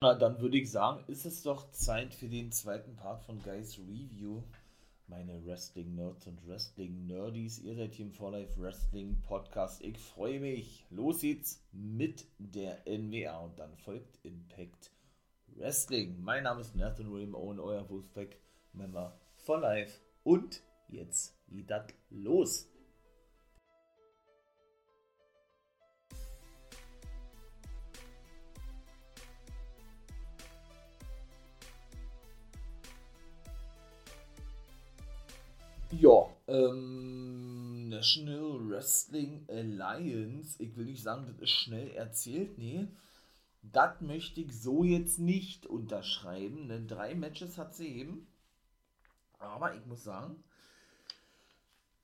Na, dann würde ich sagen, ist es doch Zeit für den zweiten Part von Guys Review. Meine Wrestling-Nerds und Wrestling-Nerdies, ihr seid hier im For Life Wrestling Podcast. Ich freue mich. Los geht's mit der NWA und dann folgt Impact Wrestling. Mein Name ist Nathan William Owen, euer Wolfpack-Member for Life. Und jetzt geht das los. Ähm, National Wrestling Alliance, ich will nicht sagen, das ist schnell erzählt, nee. Das möchte ich so jetzt nicht unterschreiben. Ne? Drei Matches hat sie eben. Aber ich muss sagen,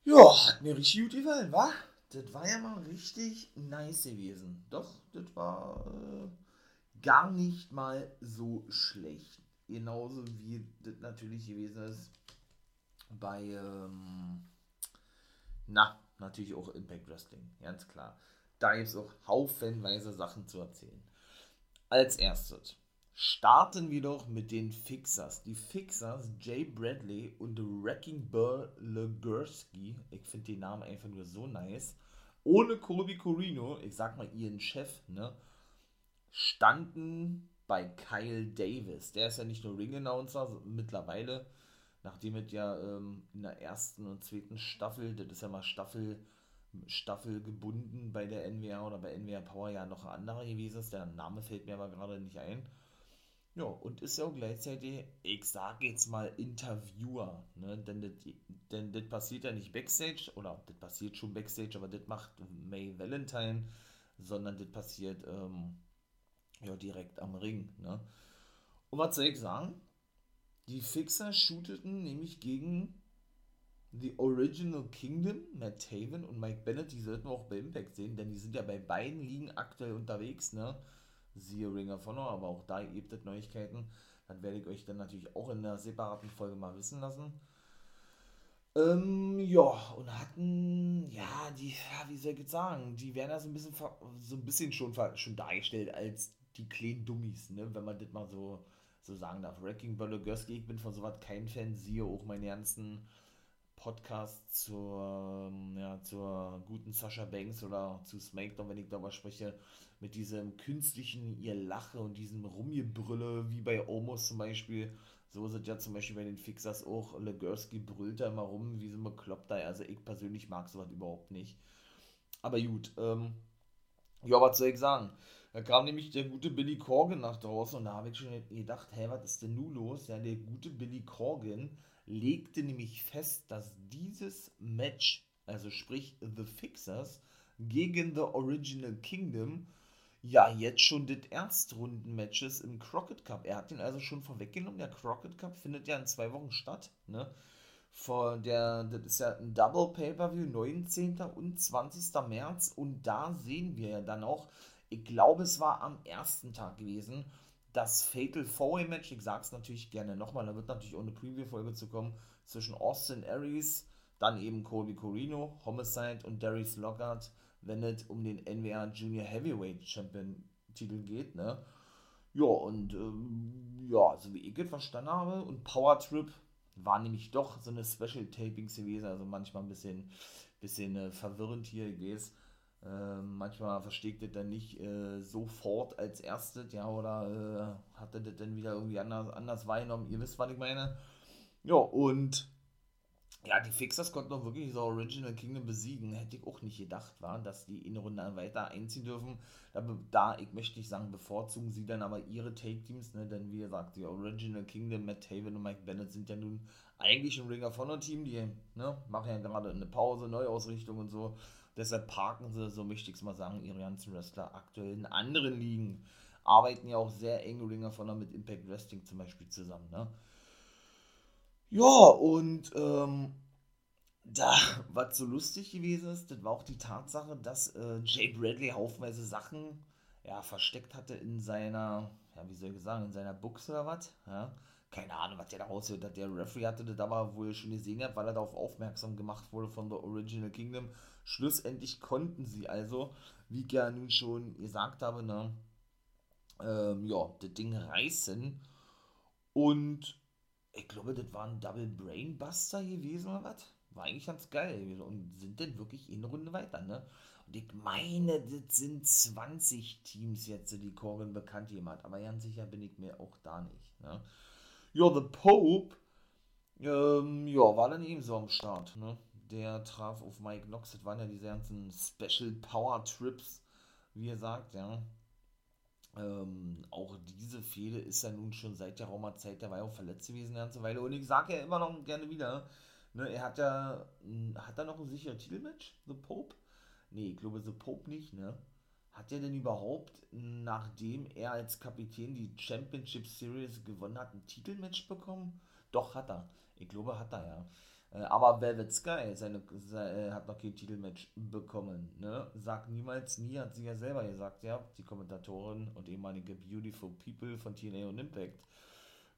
ja, hat mir richtig gut gefallen, wa? Das war ja mal richtig nice gewesen. Doch, das war äh, gar nicht mal so schlecht. Genauso wie das natürlich gewesen ist bei, ähm, na, natürlich auch Impact Wrestling, ganz klar. Da gibt es auch haufenweise Sachen zu erzählen. Als erstes starten wir doch mit den Fixers. Die Fixers, Jay Bradley und Wrecking Burr Legursky, ich finde den Namen einfach nur so nice, ohne Colby Corino, ich sag mal ihren Chef, ne, standen bei Kyle Davis. Der ist ja nicht nur Ring-Announcer, mittlerweile nachdem es ja ähm, in der ersten und zweiten Staffel, das ist ja mal Staffel, Staffel gebunden bei der NWA oder bei NWA Power ja noch ein anderer gewesen ist, der Name fällt mir aber gerade nicht ein. Ja, und ist ja auch gleichzeitig, ich sage jetzt mal Interviewer, ne? denn das denn das passiert ja nicht Backstage, oder das passiert schon Backstage, aber das macht May Valentine, sondern das passiert ähm, ja direkt am Ring. Ne? Und was soll ich sagen? Die Fixer shooteten nämlich gegen The Original Kingdom, Matt Taven und Mike Bennett, die sollten wir auch bei Impact sehen, denn die sind ja bei beiden Ligen aktuell unterwegs, ne? Siehe Ring of Honor, aber auch da gibt es Neuigkeiten. Dann werde ich euch dann natürlich auch in einer separaten Folge mal wissen lassen. Ähm, ja, und hatten, ja, die, ja, wie soll ich jetzt sagen, die werden ja so ein bisschen, so ein bisschen schon, schon dargestellt als die kleinen Dummies, ne? Wenn man das mal so so sagen darf. Wrecking Bologoski, ich bin von sowas kein Fan, siehe auch meine ganzen Podcasts zur, ähm, ja, zur guten Sascha Banks oder zu SmackDown, wenn ich darüber spreche, mit diesem künstlichen ihr Lache und diesem Rumgebrülle, wie bei Omos zum Beispiel. So es ja zum Beispiel bei den Fixers auch. Legursky brüllt da immer rum, wie so ein Bekloppter. Also ich persönlich mag sowas überhaupt nicht. Aber gut, ähm, ja, was soll ich sagen? Da kam nämlich der gute Billy Corgan nach draußen und da habe ich schon gedacht, hey, was ist denn nun los? Ja, der gute Billy Corgan legte nämlich fest, dass dieses Match, also sprich The Fixers, gegen The Original Kingdom, ja, jetzt schon das Erstrunden-Match ist im Crockett Cup. Er hat den also schon vorweggenommen. Der Crockett Cup findet ja in zwei Wochen statt, ne? Vor der, das ist ja ein Double Pay-Per-View, 19. und 20. März. Und da sehen wir ja dann auch, ich glaube, es war am ersten Tag gewesen, das Fatal Four Match. Ich sage es natürlich gerne nochmal, da wird natürlich auch eine Preview-Folge zu kommen, zwischen Austin Aries, dann eben Colby Corino, Homicide und Darius Lockhart, wenn es um den NWA Junior Heavyweight Champion Titel geht, ne? Ja, und ähm, ja, so wie ich es verstanden habe, und Power Trip war nämlich doch so eine Special Tapings gewesen, also manchmal ein bisschen, bisschen äh, verwirrend hier gewesen. Ähm, manchmal versteht das dann nicht äh, sofort als erstes, ja, oder äh, hat er das dann wieder irgendwie anders, anders wahrgenommen. Ihr wisst, was ich meine. Ja, und ja, die Fixers konnten doch wirklich so Original Kingdom besiegen. Hätte ich auch nicht gedacht, war, dass die in Runde weiter einziehen dürfen. Da, da, ich möchte nicht sagen, bevorzugen sie dann aber ihre Take-Teams, ne? denn wie gesagt, die Original Kingdom, Matt Taven und Mike Bennett sind ja nun eigentlich ein Ring of Honor Team, die ne, machen ja gerade eine Pause, Neuausrichtung und so. Deshalb parken sie, so möchte ich es mal sagen, ihre ganzen Wrestler aktuell in anderen Ligen. Arbeiten ja auch sehr eng Ringer von mit Impact Wrestling zum Beispiel zusammen. Ne? Ja, und ähm, da, was so lustig gewesen ist, das war auch die Tatsache, dass äh, Jay Bradley haufenweise Sachen ja, versteckt hatte in seiner, ja, wie soll ich sagen, in seiner Buchse oder was. Ja? Keine Ahnung, was der da raushört hat. Der Referee hatte das aber wohl schon gesehen hat, weil er darauf aufmerksam gemacht wurde von The Original Kingdom Schlussendlich konnten sie also, wie ich ja nun schon gesagt habe, ne, ähm, ja, das Ding reißen. Und ich glaube, das war ein Double Brainbuster gewesen oder was? War eigentlich ganz geil. Und sind denn wirklich in Runde weiter, ne? Und ich meine, das sind 20 Teams jetzt, die Corbin bekannt jemand. Aber ganz sicher bin ich mir auch da nicht. Ne? Ja, The Pope, ähm, ja, war dann ebenso am Start. Ne? Der traf auf Mike Knox. Das waren ja diese ganzen Special Power Trips, wie er sagt, ja. Ähm, auch diese Fehde ist ja nun schon seit der Raumerzeit, der war ja auch verletzt gewesen eine ganze Weile. Und ich sage ja immer noch gerne wieder, ne, er hat ja, hat er noch ein sicheres Titelmatch, The Pope? Nee, ich glaube The Pope nicht, ne? Hat er denn überhaupt, nachdem er als Kapitän die Championship Series gewonnen hat, ein Titelmatch bekommen? Doch, hat er. Ich glaube, hat er ja. Äh, aber Velvet Sky seine, seine, äh, hat noch kein Titelmatch bekommen. Ne? Sagt niemals nie, hat sie ja selber gesagt, ja, die Kommentatorin und ehemalige Beautiful People von TNA und Impact.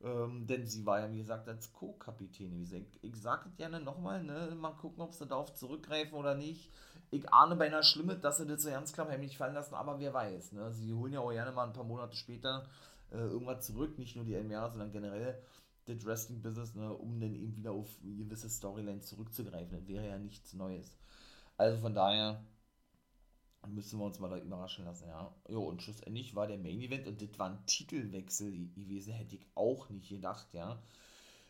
Ähm, denn sie war ja, wie gesagt, als Co-Kapitän. Ich, ich sage gerne nochmal, ne? mal gucken, ob sie darauf zurückgreifen oder nicht. Ich ahne beinahe Schlimmes, dass sie das so ganz klar heimlich fallen lassen, aber wer weiß. Ne? Sie holen ja auch gerne mal ein paar Monate später äh, irgendwas zurück, nicht nur die NWA, sondern generell das Wrestling-Business, ne, um dann eben wieder auf gewisse Storylines zurückzugreifen. Das wäre ja nichts Neues. Also von daher müssen wir uns mal da überraschen lassen, ja. Jo, und schlussendlich war der Main Event und das war ein Titelwechsel gewesen, hätte ich auch nicht gedacht, ja.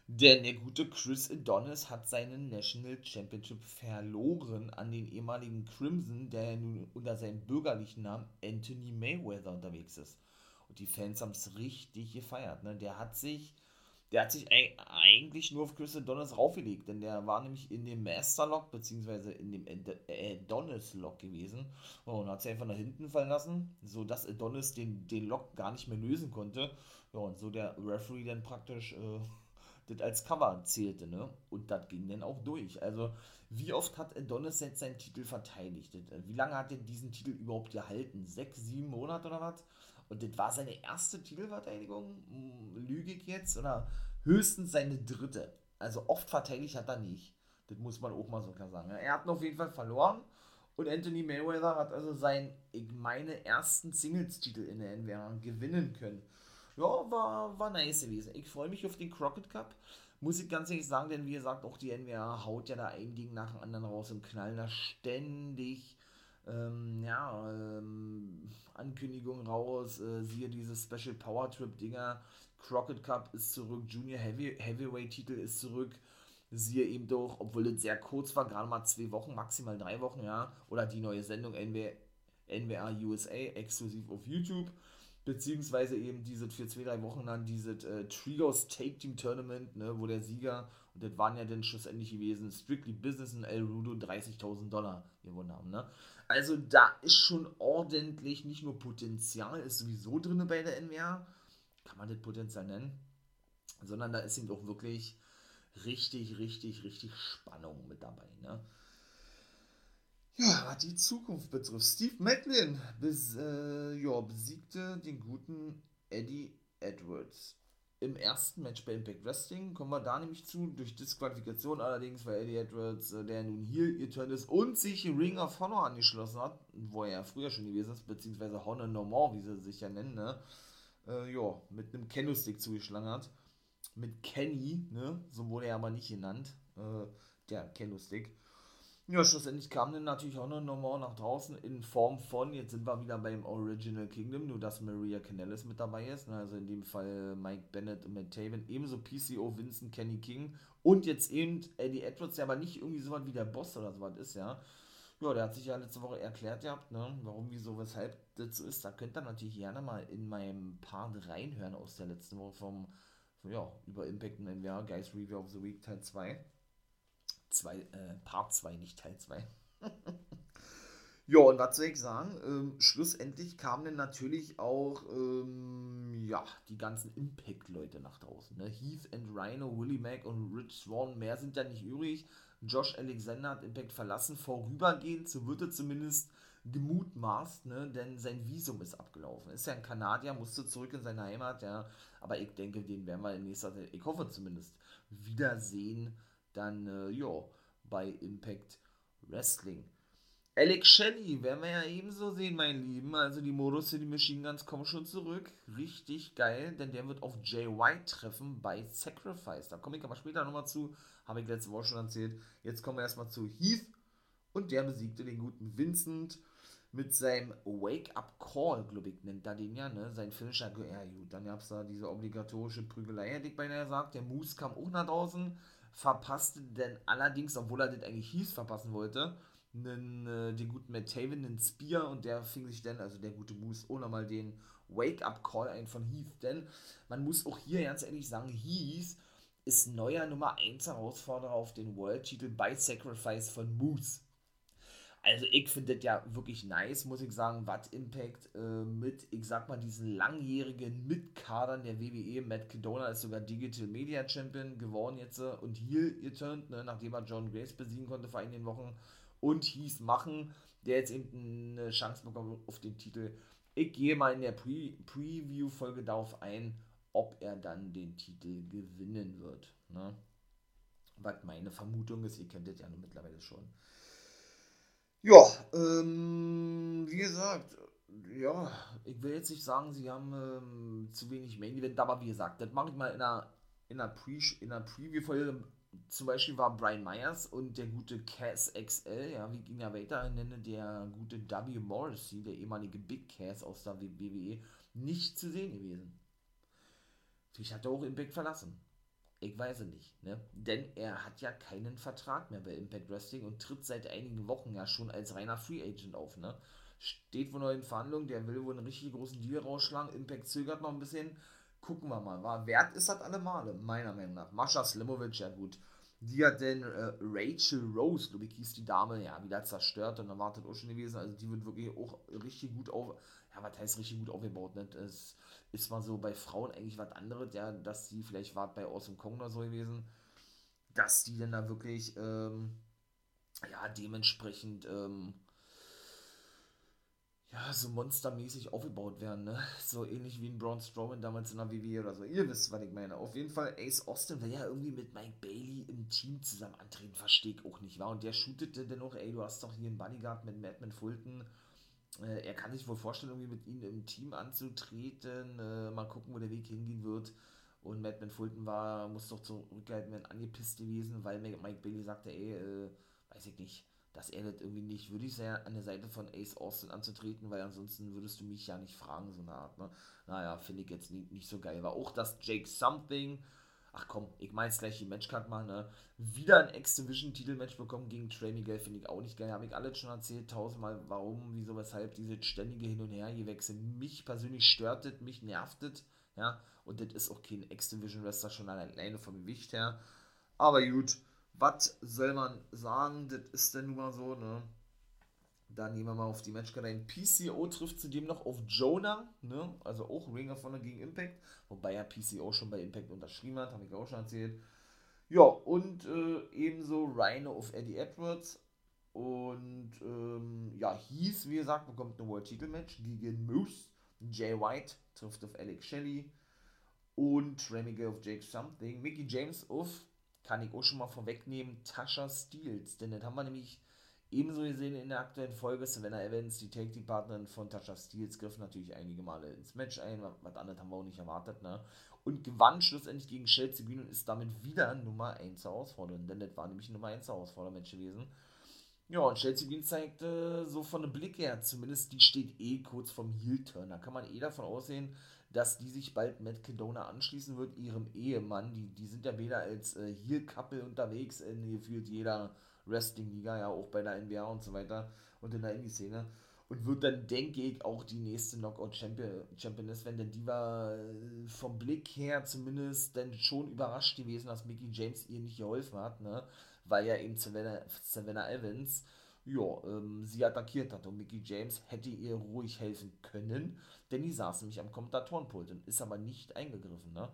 Denn der gute Chris Adonis hat seinen National Championship verloren an den ehemaligen Crimson, der nun unter seinem bürgerlichen Namen Anthony Mayweather unterwegs ist. Und die Fans haben es richtig gefeiert. Ne? Der hat sich der hat sich eigentlich nur auf Chris Adonis raufgelegt, denn der war nämlich in dem Master-Lock, beziehungsweise in dem Adonis-Lock gewesen und hat sich einfach nach hinten fallen lassen, sodass Adonis den, den Lock gar nicht mehr lösen konnte. Ja, und so der Referee dann praktisch äh, das als Cover zählte, ne? Und das ging dann auch durch. Also, wie oft hat Adonis jetzt seinen Titel verteidigt? Wie lange hat er diesen Titel überhaupt gehalten? Sechs, sieben Monate oder was? Und das war seine erste Titelverteidigung, hm, lüge ich jetzt, oder höchstens seine dritte. Also oft verteidigt hat er nicht. Das muss man auch mal so klar sagen. Er hat auf jeden Fall verloren und Anthony Mayweather hat also seinen, ich meine, ersten Singles-Titel in der NWA gewinnen können. Ja, war, war nice gewesen. Ich freue mich auf den Crockett Cup. Muss ich ganz ehrlich sagen, denn wie gesagt, auch die NWA haut ja da ein Ding nach dem anderen raus und knallen da ständig ähm, ja, ähm, Ankündigungen raus, äh, siehe diese Special Power Trip Dinger, Crockett Cup ist zurück, Junior Heavy, Heavyweight Titel ist zurück, siehe eben doch, obwohl es sehr kurz war, gerade mal zwei Wochen, maximal drei Wochen, ja, oder die neue Sendung NWA USA, exklusiv auf YouTube, beziehungsweise eben diese für zwei, drei Wochen dann dieses äh, Trios Take Team Tournament, ne, wo der Sieger, und das waren ja dann schlussendlich gewesen, Strictly Business und El Rudo 30.000 Dollar gewonnen haben, ne. Also da ist schon ordentlich, nicht nur Potenzial, ist sowieso drin bei der NWA, kann man das Potenzial nennen, sondern da ist eben auch wirklich richtig, richtig, richtig Spannung mit dabei. Ne? Ja, was die Zukunft betrifft. Steve Macklin bes, äh, ja, besiegte den guten Eddie Edwards im ersten Match bei Impact Wrestling kommen wir da nämlich zu, durch Disqualifikation allerdings, weil Eddie Edwards, äh, der nun hier geturnt ist und sich Ring of Honor angeschlossen hat, wo er ja früher schon gewesen ist, beziehungsweise Honor No More, wie sie sich ja nennen, ne? Äh, ja, mit einem Kendo-Stick zugeschlagen hat. Mit Kenny, ne? So wurde er aber nicht genannt, äh, der Kendo-Stick. Ja, schlussendlich kam dann natürlich auch noch nochmal nach draußen in Form von, jetzt sind wir wieder beim Original Kingdom, nur dass Maria Canellis mit dabei ist, ne? also in dem Fall Mike Bennett und Matt Taven, ebenso PCO, Vincent, Kenny King und jetzt eben Eddie Edwards, der aber nicht irgendwie so was wie der Boss oder so was ist, ja. Ja, der hat sich ja letzte Woche erklärt gehabt, ne, warum, wieso, weshalb das so ist. Da könnt ihr natürlich gerne mal in meinem Part reinhören aus der letzten Woche vom, ja, über Impact und NWA, Guys Review of the Week Teil 2 zwei, äh, Part 2, nicht Teil 2. ja, und was soll ich sagen? Ähm, schlussendlich kamen dann natürlich auch ähm, ja, die ganzen Impact-Leute nach draußen. Ne? Heath and Rhino, Willie Mack und Rich Swan, mehr sind ja nicht übrig. Josh Alexander hat Impact verlassen, vorübergehend, so wird er zumindest gemutmaßt, ne? denn sein Visum ist abgelaufen. Ist ja ein Kanadier, musste zurück in seine Heimat, ja. Aber ich denke, den werden wir in nächster Zeit, ich hoffe zumindest, wiedersehen dann, äh, ja, bei Impact Wrestling. Alex Shelley werden wir ja ebenso sehen, mein Lieben. Also die Modus City Machine Guns kommen schon zurück. Richtig geil, denn der wird auf Jay White treffen bei Sacrifice. Da komme ich aber später nochmal zu. Habe ich letzte Woche schon erzählt. Jetzt kommen wir erstmal zu Heath. Und der besiegte den guten Vincent mit seinem Wake-up Call, glaube ich, nennt er den ja, ne? Sein Finisher. Ja, gut, dann gab es da diese obligatorische Prügelei, hätte ich beinahe gesagt. Der Moose kam auch nach draußen, verpasste denn allerdings, obwohl er das eigentlich hieß, verpassen wollte, einen, äh, den guten Matt Taven, einen Spear und der fing sich dann, also der gute Moose, ohne mal den Wake-up-Call ein von Heath, denn man muss auch hier ganz ehrlich sagen, Heath ist neuer Nummer 1 Herausforderer auf den World-Titel bei Sacrifice von Moose. Also ich finde das ja wirklich nice, muss ich sagen, was Impact äh, mit, ich sag mal, diesen langjährigen Mitkadern der WWE, Matt Kedona ist sogar Digital Media Champion geworden jetzt äh, und hier geturnt, ne, nachdem er John Grace besiegen konnte vor einigen Wochen und hieß machen, der jetzt eben eine Chance bekommt auf den Titel. Ich gehe mal in der Pre Preview-Folge darauf ein, ob er dann den Titel gewinnen wird. Ne? Was meine Vermutung ist, ihr kennt das ja nur mittlerweile schon. Ja, ähm, wie gesagt, ja, ich will jetzt nicht sagen, sie haben ähm, zu wenig Main Event, aber wie gesagt, das mache ich mal in einer, in einer, Pre Preview-Folge zum Beispiel war Brian Myers und der gute Cass XL, ja, wie ich ihn ja weiter nenne, der gute W. Morrissey, der ehemalige Big Cass aus der WWE, nicht zu sehen gewesen. Vielleicht hat er auch Impact verlassen. Ich weiß es nicht, ne? Denn er hat ja keinen Vertrag mehr bei Impact Wrestling und tritt seit einigen Wochen ja schon als reiner Free Agent auf, ne? Steht wohl noch in Verhandlungen, der will wohl einen richtig großen Deal rausschlagen. Impact zögert noch ein bisschen gucken wir mal. War wert ist das alle Male, meiner Meinung nach. Mascha Slimovic, ja gut. Die hat denn äh, Rachel Rose, glaube ich, hieß die Dame, ja, wieder zerstört und erwartet auch schon gewesen. Also die wird wirklich auch richtig gut auf, ja, was heißt richtig gut aufgebaut, ne? Es ist mal so bei Frauen eigentlich was anderes, ja, dass die, vielleicht war bei Awesome Kong oder so gewesen, dass die dann da wirklich, ähm, ja, dementsprechend, ähm, ja, so monstermäßig aufgebaut werden, ne? So ähnlich wie ein Braun Strowman damals in der WWE oder so. Ihr wisst, was ich meine. Auf jeden Fall, Ace Austin will ja irgendwie mit Mike Bailey im Team zusammen antreten, verstehe ich auch nicht, war. Und der shootete dann auch, ey, du hast doch hier einen Bodyguard mit Madman Fulton. Äh, er kann sich wohl vorstellen, irgendwie mit ihnen im Team anzutreten. Äh, mal gucken, wo der Weg hingehen wird. Und Madman Fulton war, muss doch zurückgehalten werden, angepisst gewesen, weil Mike Bailey sagte, ey, äh, weiß ich nicht dass er das irgendwie nicht würdig sei, an der Seite von Ace Austin anzutreten, weil ansonsten würdest du mich ja nicht fragen, so eine Art, ne? Naja, finde ich jetzt nicht, nicht so geil. War auch das Jake Something, ach komm, ich mein's gleich die Matchcard mal, ne? Wieder ein X-Division-Titelmatch bekommen gegen Trey Miguel, finde ich auch nicht geil. Habe ich alles schon erzählt, tausendmal, warum, wieso, weshalb, diese ständige Hin- und Her-Gewechsel. Mich persönlich störtet, mich nervtet, ja? Und das ist auch kein X-Division-Wrestler schon alleine vom Gewicht her. Aber gut, was soll man sagen? Das ist dann nun mal so, ne? Dann gehen wir mal auf die Matchkarte ein. PCO trifft zudem noch auf Jonah, ne? Also auch Ringer von gegen Impact. Wobei ja PCO schon bei Impact unterschrieben hat, habe ich auch schon erzählt. Ja, und äh, ebenso Rhino auf Eddie Edwards. Und ähm, ja, hieß, wie gesagt, bekommt ein World Title Match gegen Moose. Jay White trifft auf Alex Shelley. Und Remiger auf Jake Something. Mickey James auf kann ich auch schon mal vorwegnehmen, Tasha Steels. Denn das haben wir nämlich ebenso gesehen in der aktuellen Folge. Savannah Evans, die Take-Team-Partnerin von Tasha Steels, griff natürlich einige Male ins Match ein. Was anderes haben wir auch nicht erwartet. Ne? Und gewann schlussendlich gegen Chelsea Green und ist damit wieder Nummer 1 Herausforderin. Denn das war nämlich Nummer 1 Herausforderer-Match gewesen. Ja, und Chelsea Green zeigte so von dem Blick her, zumindest die steht eh kurz vom Heel-Turn. Da kann man eh davon aussehen, dass die sich bald Matt Kedona anschließen wird, ihrem Ehemann. Die, die sind ja weder als äh, Heel-Couple unterwegs in gefühlt jeder Wrestling-Liga, ja auch bei der NBA und so weiter und in der Indie-Szene. Und wird dann, denke ich, auch die nächste Knockout-Championess, wenn denn die war äh, vom Blick her zumindest dann schon überrascht gewesen, dass Mickey James ihr nicht geholfen hat, ne? Weil ja eben Savannah, Savannah Evans ja, ähm, sie attackiert hat. Und Mickey James hätte ihr ruhig helfen können, denn die saß nämlich am Kommentatorenpult und ist aber nicht eingegriffen. Ne?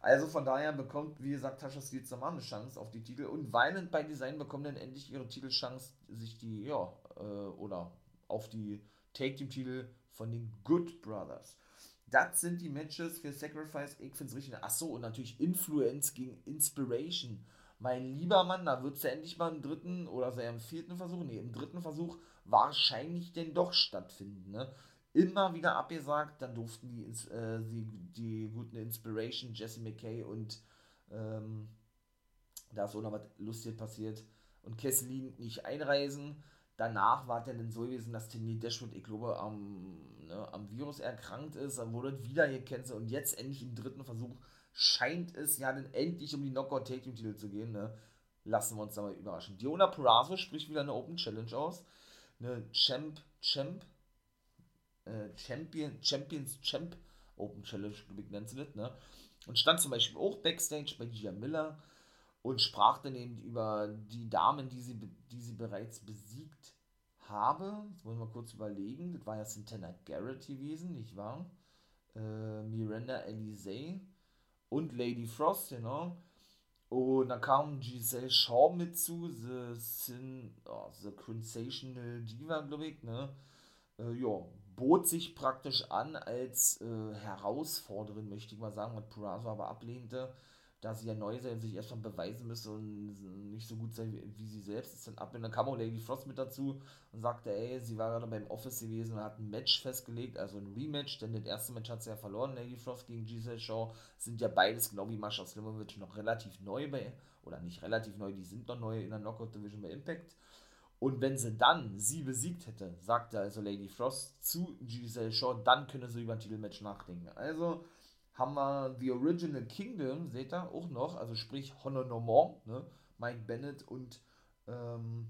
Also von daher bekommt, wie gesagt, Tasha Steele nochmal eine Chance auf die Titel und weinend bei Design bekommen dann endlich ihre Titelchance, sich die, ja, äh, oder auf die Take-Team-Titel von den Good Brothers. Das sind die Matches für Sacrifice. Ich finde es richtig. Achso, und natürlich Influence gegen Inspiration mein lieber Mann, da wird es ja endlich mal im dritten oder sei im vierten Versuch, nee, im dritten Versuch wahrscheinlich denn doch stattfinden. Ne? Immer wieder abgesagt, dann durften die, äh, die, die guten Inspiration, Jesse McKay und ähm, da ist auch noch was Lustiges passiert und Kesselin nicht einreisen. Danach war dann so gewesen, dass Timmy Dashwood, ich glaube, am, ne, am Virus erkrankt ist, dann wurde wieder gecancelt und jetzt endlich im dritten Versuch scheint es ja dann endlich um die Knockout Take Titel zu gehen. Ne? Lassen wir uns da mal überraschen. Diona Purazo spricht wieder eine Open Challenge aus. Eine Champ, Champ, äh, Champion, Champions Champ Open Challenge, nennt sie das, ne? Und stand zum Beispiel auch Backstage bei Gia Miller und sprach dann eben über die Damen, die sie, die sie bereits besiegt habe. Jetzt muss ich mal kurz überlegen. Das war ja Santana Garrett gewesen, nicht wahr? Äh, Miranda Elise und Lady Frost, genau. Und dann kam Giselle Shaw mit zu, The, Sin, oh, The Sensational Diva, glaube ich, ne? Äh, ja, bot sich praktisch an als äh, Herausforderin, möchte ich mal sagen, was Purazo aber ablehnte da sie ja neu sei und sich erstmal beweisen müsse und nicht so gut sei wie, sie selbst ist dann ab. Und dann kam auch Lady Frost mit dazu und sagte, ey, sie war gerade beim Office gewesen und hat ein Match festgelegt, also ein Rematch, denn das erste Match hat sie ja verloren, Lady Frost gegen Giselle Shaw. Sind ja beides, genau wie Mascha Slimovic, noch relativ neu bei, oder nicht relativ neu, die sind noch neu in der Knockout Division bei Impact. Und wenn sie dann sie besiegt hätte, sagte also Lady Frost zu Giselle Shaw, dann könne sie über ein Titelmatch nachdenken. Also, haben wir The Original Kingdom, seht ihr, auch noch, also sprich Honor No More, ne? Mike Bennett und, ähm,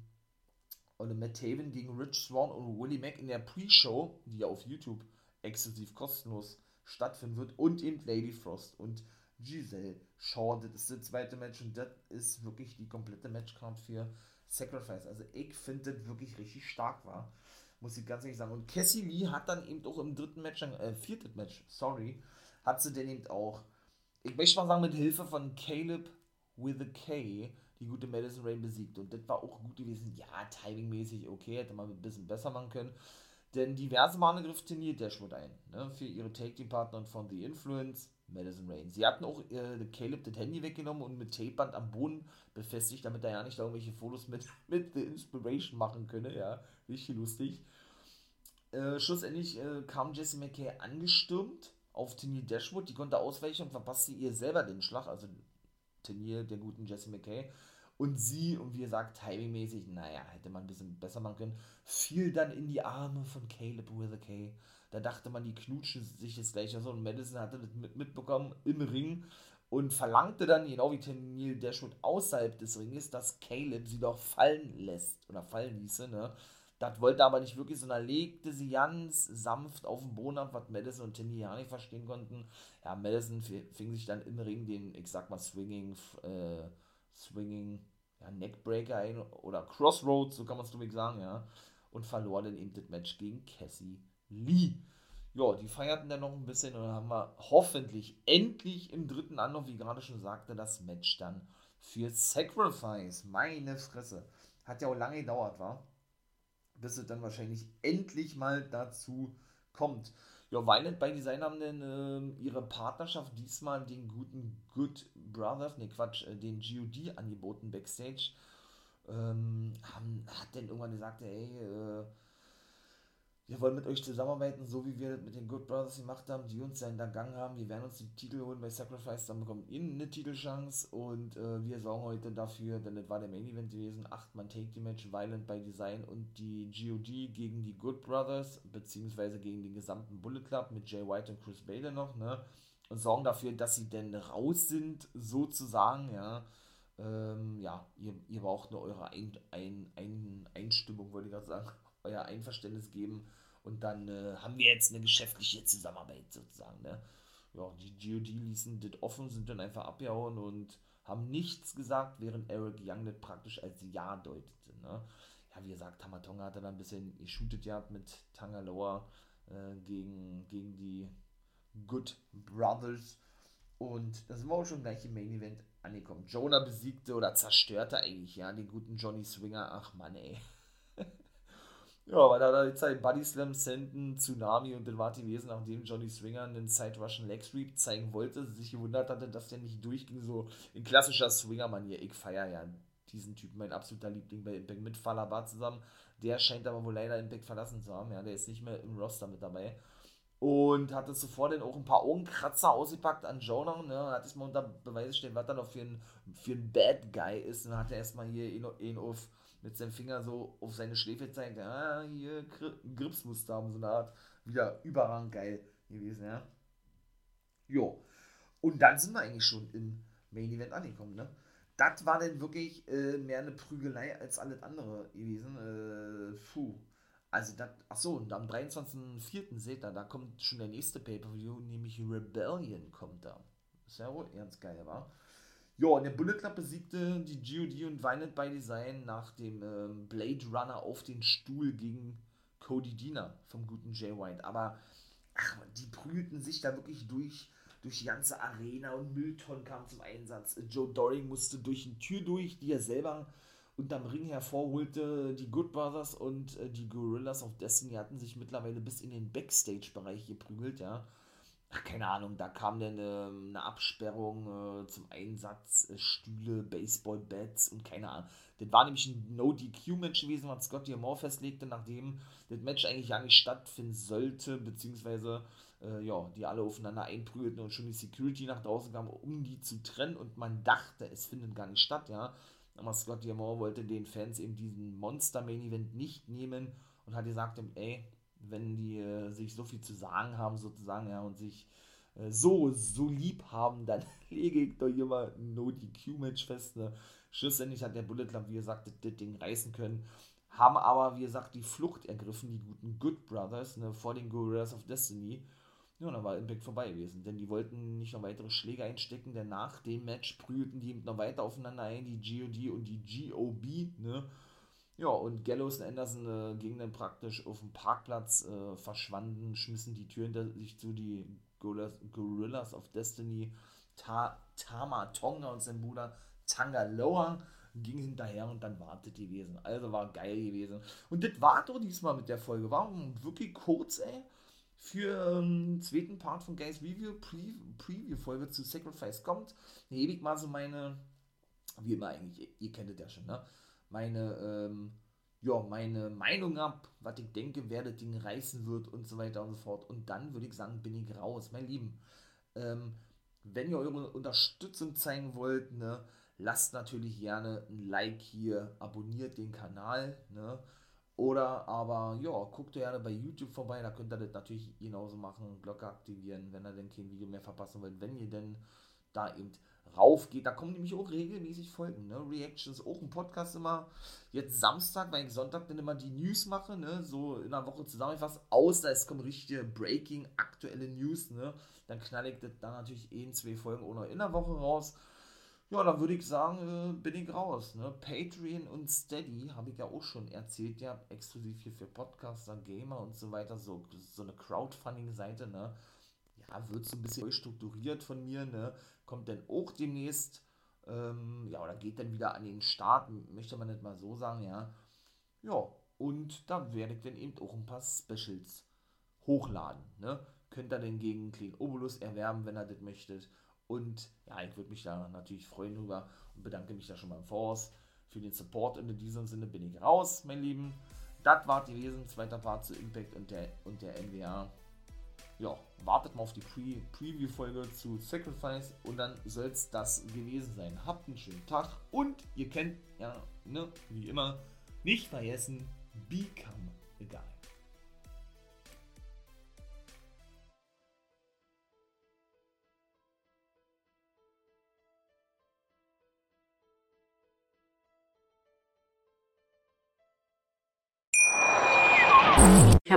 Matt Taven gegen Rich Swan und Willie Mack in der Pre-Show, die ja auf YouTube exklusiv kostenlos stattfinden wird, und eben Lady Frost und Giselle Shaw. Das ist das zweite Match und das ist wirklich die komplette Matchcard für Sacrifice. Also ich finde das wirklich richtig stark war. Muss ich ganz ehrlich sagen. Und Cassie Lee hat dann eben auch im dritten Match, äh, viertes Match, sorry, hat sie denn eben auch, ich möchte mal sagen, mit Hilfe von Caleb with a K die gute Madison Rain besiegt. Und das war auch gut gewesen. Ja, timingmäßig okay, hätte man ein bisschen besser machen können. Denn diverse Male griff Tenier Dashwood ein, ne, für ihre Take-Team-Partner und von The Influence, Madison Rain. Sie hatten auch äh, Caleb das Handy weggenommen und mit Tapeband am Boden befestigt, damit er ja nicht irgendwelche Fotos mit, mit The Inspiration machen könne. Ja, richtig lustig. Äh, schlussendlich äh, kam Jesse McKay angestürmt auf Tenier Dashwood. Die konnte ausweichen und verpasste ihr selber den Schlag, also Tenier der guten Jessie McKay. Und sie, und wie gesagt, timingmäßig, naja, hätte man ein bisschen besser machen können, fiel dann in die Arme von Caleb with a K. Da dachte man, die knutschen sich jetzt gleich. Also, und Madison hatte das mit, mitbekommen im Ring und verlangte dann, genau wie Tenier Dashwood außerhalb des Ringes, dass Caleb sie doch fallen lässt oder fallen ließe, ne? Das wollte aber nicht wirklich, sondern legte sie ganz sanft auf den Boden ab, was Madison und Timmy ja nicht verstehen konnten. Ja, Madison fing sich dann im Ring den, ich sag mal, Swinging, äh, Swinging, ja, Neckbreaker ein oder Crossroads, so kann man es glaube sagen, ja. Und verlor dann eben das Match gegen Cassie Lee. Ja, die feierten dann noch ein bisschen und dann haben wir hoffentlich endlich im dritten Anlauf, wie gerade schon sagte, das Match dann für Sacrifice. Meine Fresse. Hat ja auch lange gedauert, war bis es dann wahrscheinlich endlich mal dazu kommt. Ja, Violent by Design haben dann äh, ihre Partnerschaft diesmal den guten Good Brothers, ne Quatsch, äh, den GOD angeboten backstage. Ähm, haben, hat dann irgendwann gesagt, ey, äh, wir wollen mit euch zusammenarbeiten, so wie wir das mit den Good Brothers gemacht haben, die uns ja Gang haben. Wir werden uns die Titel holen bei Sacrifice, dann bekommt ihr eine Titelchance und äh, wir sorgen heute dafür, denn das war der Main Event gewesen, 8-Mann Take the Match, Violent by Design und die GOD gegen die Good Brothers, beziehungsweise gegen den gesamten Bullet Club mit Jay White und Chris Bader noch, ne? Und sorgen dafür, dass sie denn raus sind, sozusagen, ja. Ähm, ja, ihr, ihr braucht nur eure ein, ein, ein Einstimmung, wollte ich gerade sagen euer Einverständnis geben und dann äh, haben wir jetzt eine geschäftliche Zusammenarbeit sozusagen. Ne? Ja, die GOD ließen das offen, sind dann einfach abgehauen und haben nichts gesagt, während Eric Young das praktisch als Ja deutete. Ne? Ja, wie gesagt, Tamatonga hat dann ein bisschen geshootet ja mit Tangaloa äh, gegen, gegen die Good Brothers. Und da sind wir auch schon gleich im Main Event angekommen. Jonah besiegte oder zerstörte eigentlich, ja, den guten Johnny Swinger. Ach Mann, ey. Ja, weil da jetzt halt Buddy Slam senden, Tsunami und dann war die gewesen, nachdem Johnny Swinger einen Side Russian Leg Sweep zeigen wollte, sich gewundert hatte, dass der nicht durchging, so in klassischer Swinger-Manier. Ich feiere ja diesen Typen, mein absoluter Liebling bei Impact mit Falaba zusammen. Der scheint aber wohl leider Impact verlassen zu haben, ja, der ist nicht mehr im Roster mit dabei. Und hatte zuvor dann auch ein paar Augenkratzer ausgepackt an Jonah, ne, hat es mal unter Beweis gestellt, was da noch für ein, für ein Bad Guy ist. Und hat er erstmal hier ihn auf mit seinem Finger so auf seine Schläfe zeigt, ah, hier Gripsmuster haben, so eine Art, wieder überrang geil gewesen, ja. Jo. Und dann sind wir eigentlich schon im Main Event angekommen, ne? Das war dann wirklich äh, mehr eine Prügelei als alles andere gewesen. Äh, puh. Also, das, achso, und am 23.04. seht ihr, da kommt schon der nächste Pay-Per-View, nämlich Rebellion kommt da. Ist ja wohl ganz geil, war. Ja, und der Bullet Club besiegte die GOD und Violent by Design nach dem ähm, Blade Runner auf den Stuhl gegen Cody Diener vom guten Jay White. Aber ach, die prügelten sich da wirklich durch, durch die ganze Arena und Mülltonnen kam zum Einsatz. Joe Doring musste durch eine Tür durch, die er selber unterm Ring hervorholte. Die Good Brothers und äh, die Gorillas of Destiny hatten sich mittlerweile bis in den Backstage-Bereich geprügelt, ja ach, keine Ahnung, da kam dann äh, eine Absperrung äh, zum Einsatz, äh, Stühle, Baseball-Bats und keine Ahnung. Das war nämlich ein No-DQ-Match gewesen, was Scott Moore festlegte, nachdem das Match eigentlich ja nicht stattfinden sollte, beziehungsweise äh, ja, die alle aufeinander einprügelten und schon die Security nach draußen kam, um die zu trennen und man dachte, es findet gar nicht statt, ja. Aber Scott Moore wollte den Fans eben diesen Monster-Main-Event nicht nehmen und hat gesagt, ey, wenn die äh, sich so viel zu sagen haben, sozusagen, ja, und sich äh, so, so lieb haben, dann lege ich doch mal ein No-DQ-Match fest. Ne? Schlussendlich hat der Bullet Club, wie gesagt, das, Ding reißen können. Haben aber, wie gesagt, die Flucht ergriffen, die guten Good Brothers, ne, vor den Gorillas of Destiny. Ja, und dann war Impact vorbei gewesen, denn die wollten nicht noch weitere Schläge einstecken, denn nach dem Match prügelten die noch weiter aufeinander ein, die GOD und die GOB, ne, ja, und Gallows und Anderson äh, gingen dann praktisch auf dem Parkplatz, äh, verschwanden, schmissen die Tür hinter sich zu, die Gorillas, of Destiny, Ta Tama Tonga und sein Bruder Tangaloa ging hinterher und dann wartet die gewesen. Also war geil gewesen. Und das war doch diesmal mit der Folge. War wirklich kurz, ey. Für den ähm, zweiten Part von Guys Review, Pre Preview-Folge zu Sacrifice kommt, hebe ich mal so meine, wie immer eigentlich, ihr, ihr kennt es ja schon, ne? Meine, ähm, ja, meine Meinung ab, was ich denke, wer das Ding reißen wird und so weiter und so fort. Und dann würde ich sagen, bin ich raus. Mein Lieben, ähm, wenn ihr eure Unterstützung zeigen wollt, ne, lasst natürlich gerne ein Like hier, abonniert den Kanal, ne, oder aber, ja, guckt gerne bei YouTube vorbei, da könnt ihr das natürlich genauso machen, Glocke aktivieren, wenn ihr denn kein Video mehr verpassen wollt, wenn ihr denn da eben rauf geht. Da kommen nämlich auch regelmäßig Folgen. Ne? Reactions, auch ein Podcast immer. Jetzt Samstag, weil ich Sonntag dann immer die News mache, ne? so in einer Woche zusammengefasst. Außer es kommen richtige Breaking, aktuelle News. Ne? Dann knall ich das dann natürlich eh in zwei Folgen oder in der Woche raus. Ja, dann würde ich sagen, äh, bin ich raus. Ne? Patreon und Steady habe ich ja auch schon erzählt, ja, exklusiv hier für Podcaster, Gamer und so weiter, so, so eine Crowdfunding-Seite, ne? Ja, wird so ein bisschen strukturiert von mir, ne? Kommt dann auch demnächst, ähm, ja, oder geht dann wieder an den Start, möchte man nicht mal so sagen, ja. Ja, und da werde ich dann eben auch ein paar Specials hochladen, ne. Könnt ihr den gegen Clean Obolus erwerben, wenn ihr das möchtet. Und ja, ich würde mich da natürlich freuen drüber und bedanke mich da schon mal im Voraus für den Support. Und in diesem Sinne bin ich raus, mein Lieben. Das war gewesen, zweiter Part zu Impact und der, und der NWA ja, wartet mal auf die Pre Preview-Folge zu Sacrifice und dann soll es das gewesen sein. Habt einen schönen Tag und ihr kennt, ja, ne, wie immer, nicht vergessen, become a guy.